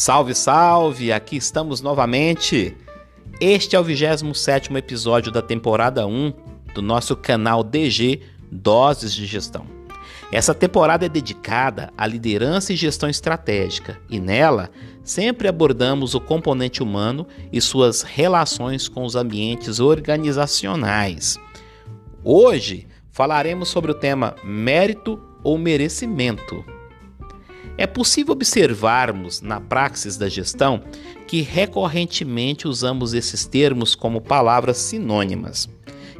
Salve, salve! Aqui estamos novamente. Este é o 27 episódio da temporada 1 do nosso canal DG Doses de Gestão. Essa temporada é dedicada à liderança e gestão estratégica, e nela sempre abordamos o componente humano e suas relações com os ambientes organizacionais. Hoje falaremos sobre o tema mérito ou merecimento. É possível observarmos na praxis da gestão que recorrentemente usamos esses termos como palavras sinônimas.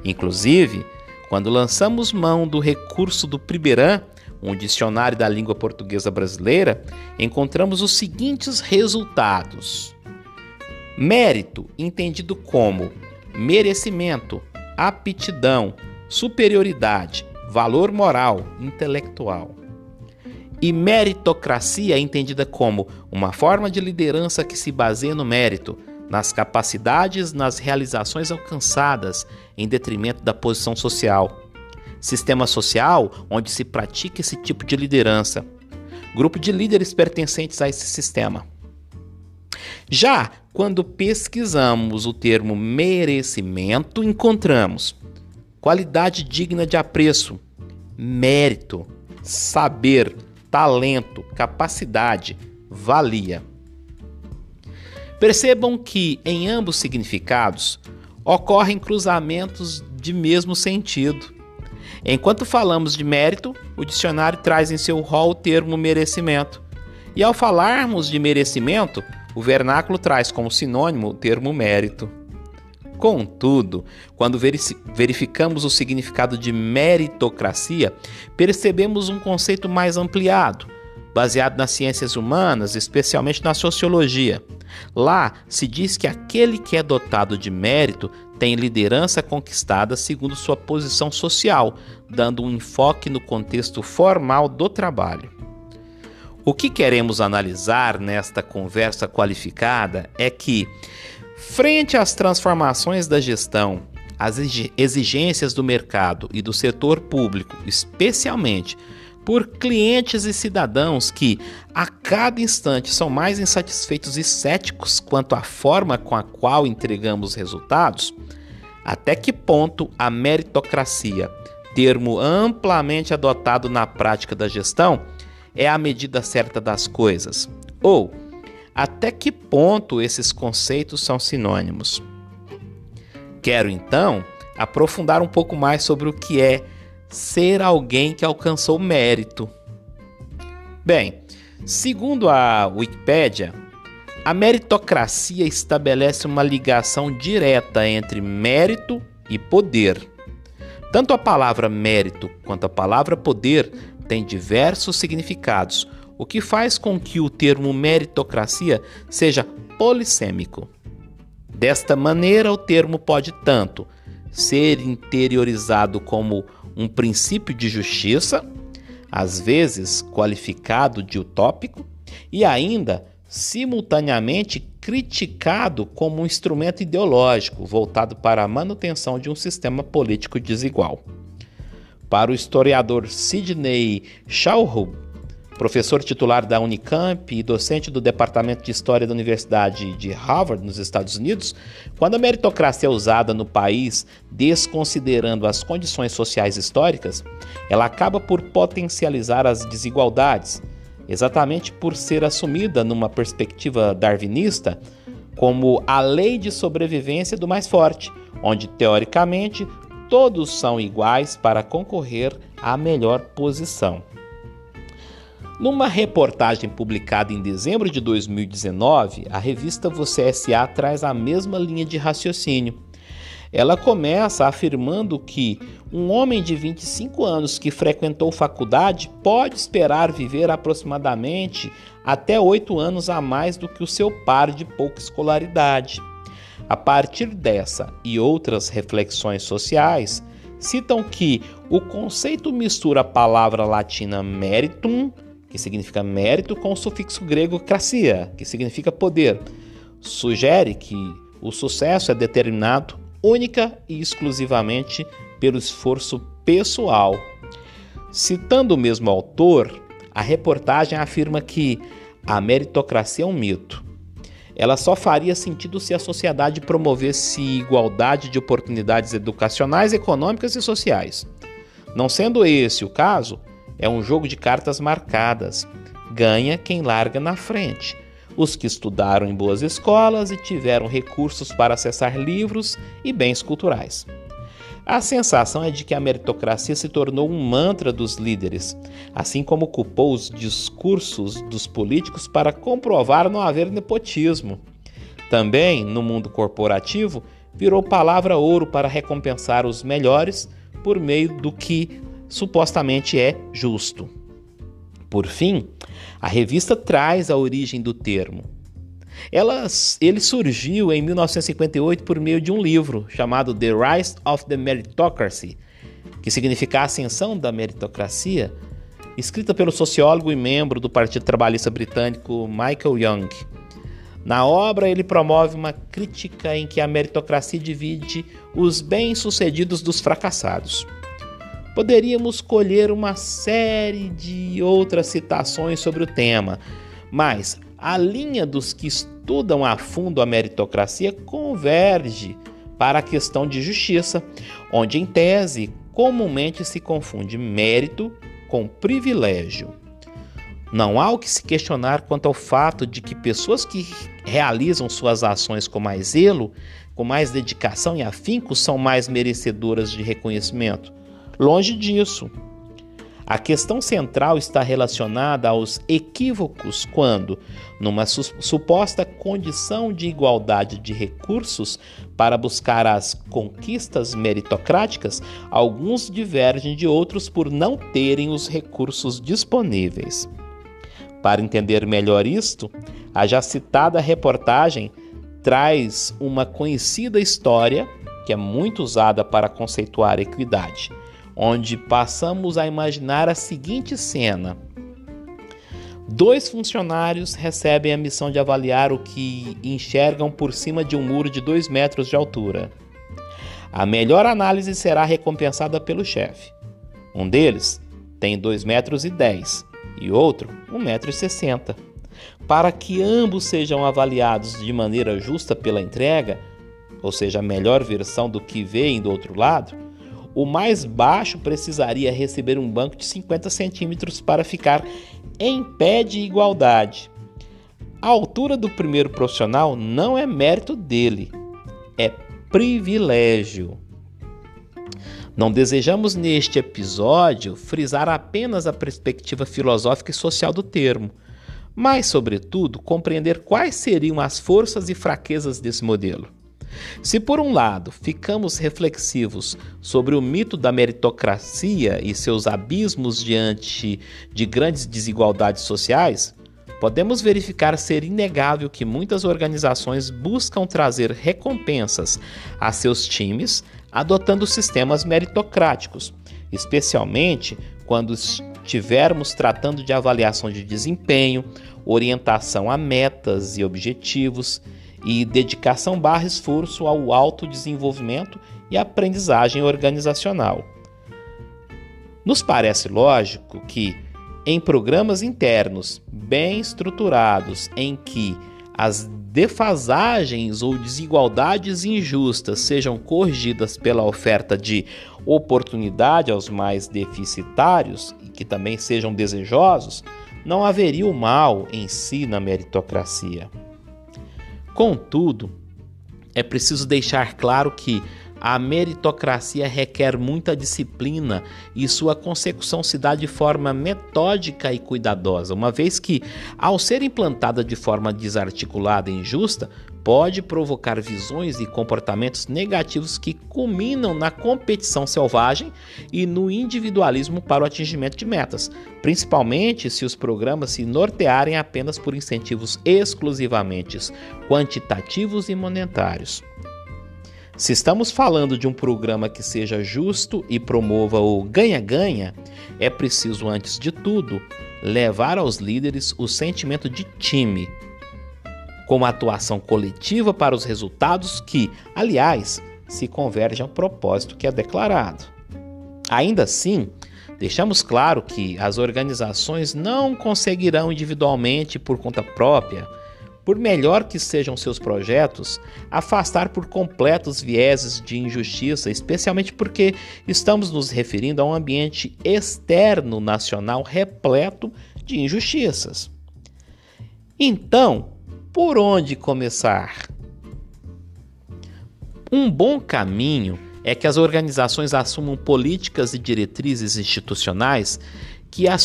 Inclusive, quando lançamos mão do recurso do Priberan, um dicionário da língua portuguesa brasileira, encontramos os seguintes resultados: mérito, entendido como merecimento, aptidão, superioridade, valor moral, intelectual. E meritocracia é entendida como uma forma de liderança que se baseia no mérito, nas capacidades, nas realizações alcançadas, em detrimento da posição social. Sistema social onde se pratica esse tipo de liderança. Grupo de líderes pertencentes a esse sistema. Já quando pesquisamos o termo merecimento, encontramos qualidade digna de apreço, mérito, saber, talento, capacidade, valia. Percebam que em ambos significados ocorrem cruzamentos de mesmo sentido. Enquanto falamos de mérito, o dicionário traz em seu rol o termo merecimento. E ao falarmos de merecimento, o vernáculo traz como sinônimo o termo mérito. Contudo, quando verificamos o significado de meritocracia, percebemos um conceito mais ampliado, baseado nas ciências humanas, especialmente na sociologia. Lá se diz que aquele que é dotado de mérito tem liderança conquistada segundo sua posição social, dando um enfoque no contexto formal do trabalho. O que queremos analisar nesta conversa qualificada é que Frente às transformações da gestão, às exigências do mercado e do setor público, especialmente por clientes e cidadãos que a cada instante são mais insatisfeitos e céticos quanto à forma com a qual entregamos resultados, até que ponto a meritocracia, termo amplamente adotado na prática da gestão, é a medida certa das coisas? Ou até que ponto esses conceitos são sinônimos? Quero então aprofundar um pouco mais sobre o que é ser alguém que alcançou mérito. Bem, segundo a Wikipédia, a meritocracia estabelece uma ligação direta entre mérito e poder. Tanto a palavra mérito quanto a palavra poder têm diversos significados, o que faz com que o termo meritocracia seja polissêmico. Desta maneira, o termo pode tanto ser interiorizado como um princípio de justiça, às vezes qualificado de utópico, e ainda simultaneamente criticado como um instrumento ideológico voltado para a manutenção de um sistema político desigual. Para o historiador Sidney Schauhub, professor titular da Unicamp e docente do Departamento de História da Universidade de Harvard, nos Estados Unidos, quando a meritocracia é usada no país desconsiderando as condições sociais históricas, ela acaba por potencializar as desigualdades, exatamente por ser assumida numa perspectiva darwinista como a lei de sobrevivência do mais forte, onde teoricamente todos são iguais para concorrer à melhor posição. Numa reportagem publicada em dezembro de 2019, a revista Você SA traz a mesma linha de raciocínio. Ela começa afirmando que um homem de 25 anos que frequentou faculdade pode esperar viver aproximadamente até 8 anos a mais do que o seu par de pouca escolaridade. A partir dessa e outras reflexões sociais, citam que o conceito mistura a palavra latina meritum que significa mérito, com o sufixo grego krasia, que significa poder. Sugere que o sucesso é determinado única e exclusivamente pelo esforço pessoal. Citando o mesmo autor, a reportagem afirma que a meritocracia é um mito. Ela só faria sentido se a sociedade promovesse igualdade de oportunidades educacionais, econômicas e sociais. Não sendo esse o caso, é um jogo de cartas marcadas. Ganha quem larga na frente. Os que estudaram em boas escolas e tiveram recursos para acessar livros e bens culturais. A sensação é de que a meritocracia se tornou um mantra dos líderes, assim como culpou os discursos dos políticos para comprovar não haver nepotismo. Também, no mundo corporativo, virou palavra ouro para recompensar os melhores por meio do que supostamente é justo. Por fim, a revista traz a origem do termo. Ela, ele surgiu em 1958 por meio de um livro chamado The Rise of the Meritocracy, que significa a ascensão da meritocracia, escrita pelo sociólogo e membro do Partido Trabalhista Britânico Michael Young. Na obra, ele promove uma crítica em que a meritocracia divide os bem-sucedidos dos fracassados. Poderíamos colher uma série de outras citações sobre o tema, mas a linha dos que estudam a fundo a meritocracia converge para a questão de justiça, onde, em tese, comumente se confunde mérito com privilégio. Não há o que se questionar quanto ao fato de que pessoas que realizam suas ações com mais zelo, com mais dedicação e afinco, são mais merecedoras de reconhecimento. Longe disso. A questão central está relacionada aos equívocos quando, numa su suposta condição de igualdade de recursos para buscar as conquistas meritocráticas, alguns divergem de outros por não terem os recursos disponíveis. Para entender melhor isto, a já citada reportagem traz uma conhecida história que é muito usada para conceituar equidade onde passamos a imaginar a seguinte cena: dois funcionários recebem a missão de avaliar o que enxergam por cima de um muro de 2 metros de altura. A melhor análise será recompensada pelo chefe. Um deles tem 2 metros e 10 e outro 1 metro e 60. Para que ambos sejam avaliados de maneira justa pela entrega, ou seja, a melhor versão do que veem do outro lado, o mais baixo precisaria receber um banco de 50 centímetros para ficar em pé de igualdade. A altura do primeiro profissional não é mérito dele, é privilégio. Não desejamos neste episódio frisar apenas a perspectiva filosófica e social do termo, mas, sobretudo, compreender quais seriam as forças e fraquezas desse modelo. Se, por um lado, ficamos reflexivos sobre o mito da meritocracia e seus abismos diante de grandes desigualdades sociais, podemos verificar ser inegável que muitas organizações buscam trazer recompensas a seus times adotando sistemas meritocráticos, especialmente quando estivermos tratando de avaliação de desempenho, orientação a metas e objetivos e dedicação barra esforço ao autodesenvolvimento e aprendizagem organizacional. Nos parece lógico que, em programas internos bem estruturados em que as defasagens ou desigualdades injustas sejam corrigidas pela oferta de oportunidade aos mais deficitários e que também sejam desejosos, não haveria o mal em si na meritocracia. Contudo, é preciso deixar claro que a meritocracia requer muita disciplina e sua consecução se dá de forma metódica e cuidadosa, uma vez que, ao ser implantada de forma desarticulada e injusta, pode provocar visões e comportamentos negativos que culminam na competição selvagem e no individualismo para o atingimento de metas, principalmente se os programas se nortearem apenas por incentivos exclusivamente quantitativos e monetários. Se estamos falando de um programa que seja justo e promova o ganha-ganha, é preciso, antes de tudo, levar aos líderes o sentimento de time com uma atuação coletiva para os resultados que, aliás, se convergem ao propósito que é declarado. Ainda assim, Deixamos claro que as organizações não conseguirão individualmente por conta própria, por melhor que sejam seus projetos, afastar por completo os vieses de injustiça, especialmente porque estamos nos referindo a um ambiente externo nacional repleto de injustiças. Então, por onde começar? Um bom caminho é que as organizações assumam políticas e diretrizes institucionais que a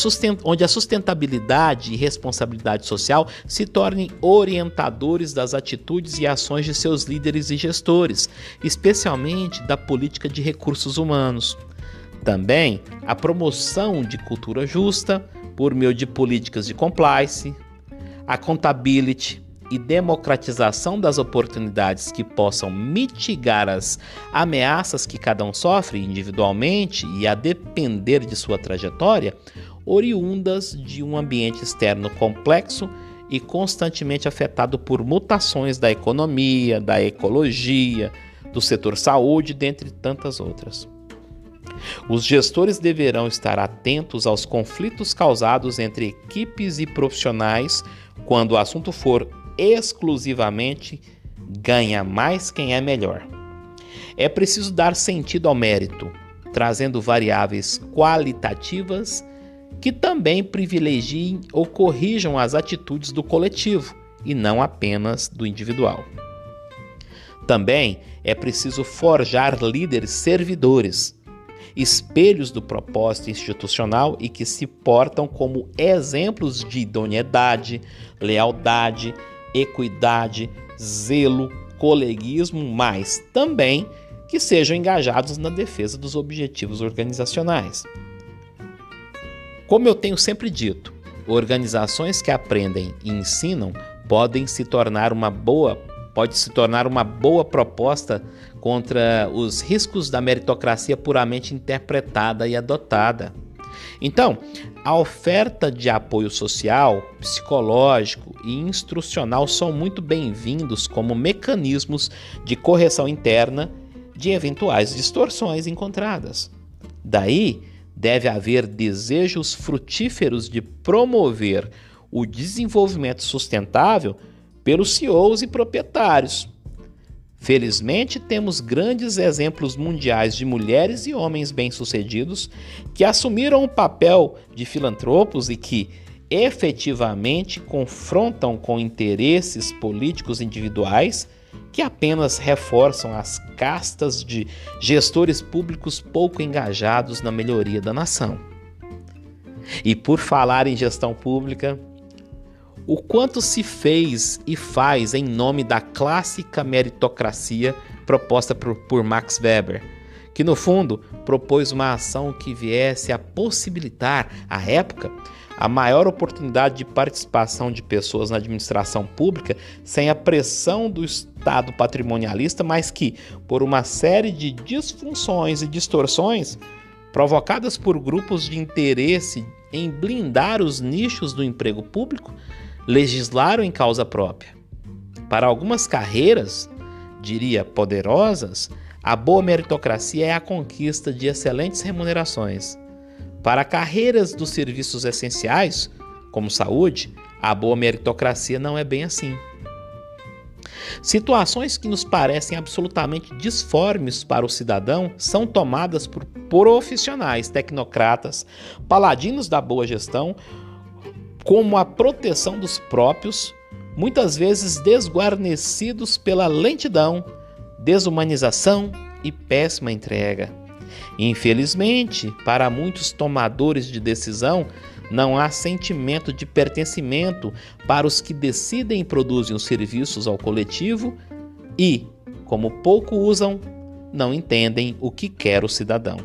onde a sustentabilidade e responsabilidade social se tornem orientadores das atitudes e ações de seus líderes e gestores, especialmente da política de recursos humanos. Também a promoção de cultura justa por meio de políticas de compliance, accountability, e democratização das oportunidades que possam mitigar as ameaças que cada um sofre individualmente e a depender de sua trajetória, oriundas de um ambiente externo complexo e constantemente afetado por mutações da economia, da ecologia, do setor saúde, dentre tantas outras. Os gestores deverão estar atentos aos conflitos causados entre equipes e profissionais quando o assunto for exclusivamente ganha mais quem é melhor. É preciso dar sentido ao mérito, trazendo variáveis qualitativas que também privilegiem ou corrijam as atitudes do coletivo e não apenas do individual. Também é preciso forjar líderes servidores, espelhos do propósito institucional e que se portam como exemplos de idoneidade, lealdade equidade, zelo, coleguismo, mas também que sejam engajados na defesa dos objetivos organizacionais. Como eu tenho sempre dito, organizações que aprendem e ensinam podem se tornar uma boa pode se tornar uma boa proposta contra os riscos da meritocracia puramente interpretada e adotada. Então, a oferta de apoio social, psicológico e instrucional são muito bem-vindos como mecanismos de correção interna de eventuais distorções encontradas. Daí, deve haver desejos frutíferos de promover o desenvolvimento sustentável pelos CEOs e proprietários, Felizmente, temos grandes exemplos mundiais de mulheres e homens bem-sucedidos que assumiram o papel de filantropos e que efetivamente confrontam com interesses políticos individuais que apenas reforçam as castas de gestores públicos pouco engajados na melhoria da nação. E por falar em gestão pública, o quanto se fez e faz em nome da clássica meritocracia proposta por, por Max Weber, que no fundo propôs uma ação que viesse a possibilitar, à época, a maior oportunidade de participação de pessoas na administração pública sem a pressão do Estado patrimonialista, mas que, por uma série de disfunções e distorções provocadas por grupos de interesse em blindar os nichos do emprego público, legislaram em causa própria. Para algumas carreiras, diria poderosas, a boa meritocracia é a conquista de excelentes remunerações. Para carreiras dos serviços essenciais, como saúde, a boa meritocracia não é bem assim. Situações que nos parecem absolutamente disformes para o cidadão são tomadas por profissionais, tecnocratas, paladinos da boa gestão como a proteção dos próprios, muitas vezes desguarnecidos pela lentidão, desumanização e péssima entrega. Infelizmente, para muitos tomadores de decisão, não há sentimento de pertencimento para os que decidem e produzem os serviços ao coletivo e, como pouco usam, não entendem o que quer o cidadão.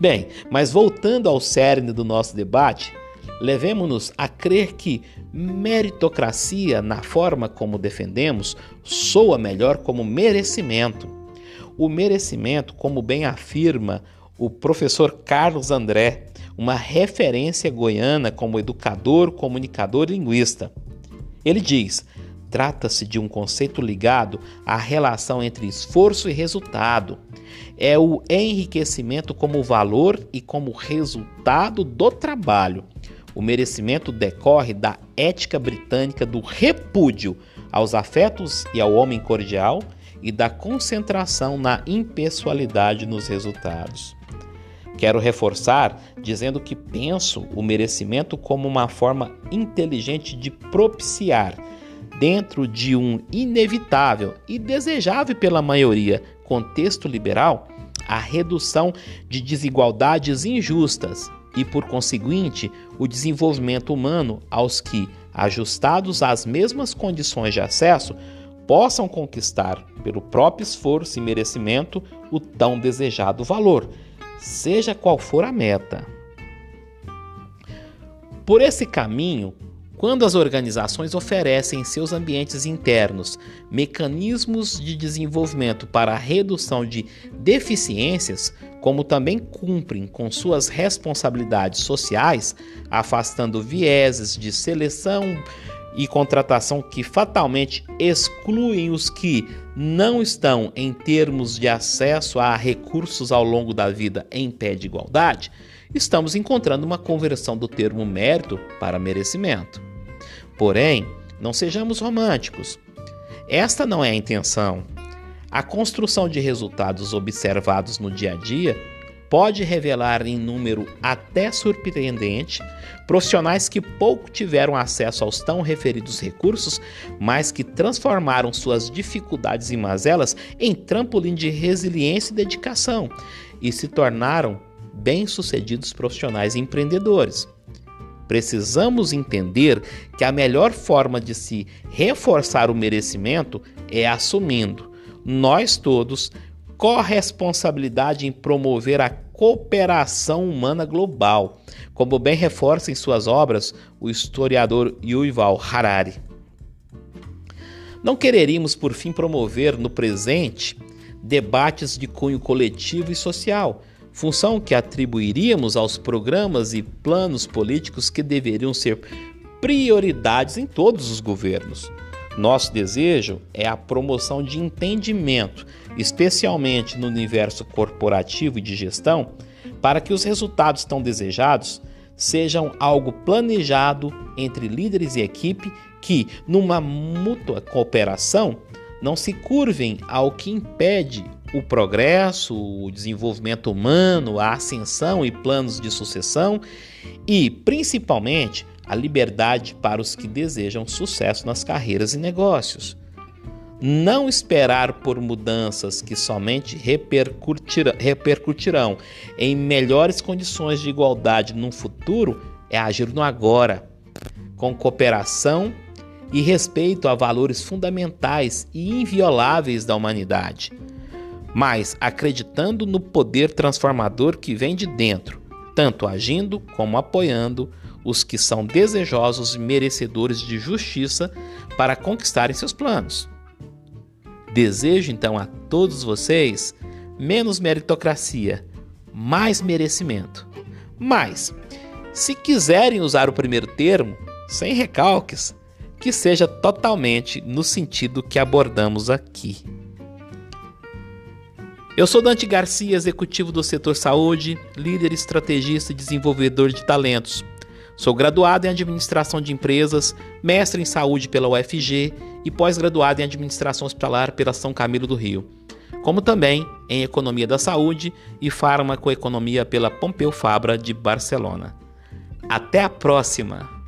Bem, mas voltando ao cerne do nosso debate, Levemos-nos a crer que meritocracia, na forma como defendemos, soa melhor como merecimento. O merecimento, como bem afirma o professor Carlos André, uma referência goiana como educador, comunicador e linguista. Ele diz: Trata-se de um conceito ligado à relação entre esforço e resultado. É o enriquecimento como valor e como resultado do trabalho. O merecimento decorre da ética britânica do repúdio aos afetos e ao homem cordial e da concentração na impessoalidade nos resultados. Quero reforçar dizendo que penso o merecimento como uma forma inteligente de propiciar, dentro de um inevitável e desejável pela maioria contexto liberal, a redução de desigualdades injustas e, por conseguinte, o desenvolvimento humano aos que, ajustados às mesmas condições de acesso, possam conquistar, pelo próprio esforço e merecimento, o tão desejado valor, seja qual for a meta. Por esse caminho, quando as organizações oferecem em seus ambientes internos mecanismos de desenvolvimento para a redução de deficiências, como também cumprem com suas responsabilidades sociais, afastando vieses de seleção e contratação que fatalmente excluem os que não estão em termos de acesso a recursos ao longo da vida em pé de igualdade, estamos encontrando uma conversão do termo mérito para merecimento. Porém, não sejamos românticos. Esta não é a intenção. A construção de resultados observados no dia a dia pode revelar em número até surpreendente profissionais que pouco tiveram acesso aos tão referidos recursos, mas que transformaram suas dificuldades e mazelas em trampolim de resiliência e dedicação e se tornaram bem-sucedidos profissionais e empreendedores. Precisamos entender que a melhor forma de se reforçar o merecimento é assumindo, nós todos, corresponsabilidade em promover a cooperação humana global, como bem reforça em suas obras o historiador Yuval Harari. Não quereríamos, por fim, promover no presente debates de cunho coletivo e social, função que atribuiríamos aos programas e planos políticos que deveriam ser prioridades em todos os governos. Nosso desejo é a promoção de entendimento, especialmente no universo corporativo e de gestão, para que os resultados tão desejados sejam algo planejado entre líderes e equipe que, numa mútua cooperação, não se curvem ao que impede o progresso, o desenvolvimento humano, a ascensão e planos de sucessão e, principalmente, a liberdade para os que desejam sucesso nas carreiras e negócios. Não esperar por mudanças que somente repercutirão, repercutirão em melhores condições de igualdade no futuro é agir no agora, com cooperação e respeito a valores fundamentais e invioláveis da humanidade mas acreditando no poder transformador que vem de dentro, tanto agindo como apoiando os que são desejosos e merecedores de justiça para conquistarem seus planos. Desejo então a todos vocês menos meritocracia, mais merecimento. Mas, se quiserem usar o primeiro termo, sem recalques, que seja totalmente no sentido que abordamos aqui. Eu sou Dante Garcia, executivo do setor saúde, líder estrategista e desenvolvedor de talentos. Sou graduado em administração de empresas, mestre em saúde pela UFG e pós-graduado em administração hospitalar pela São Camilo do Rio, como também em economia da saúde e farmacoeconomia pela Pompeu Fabra de Barcelona. Até a próxima!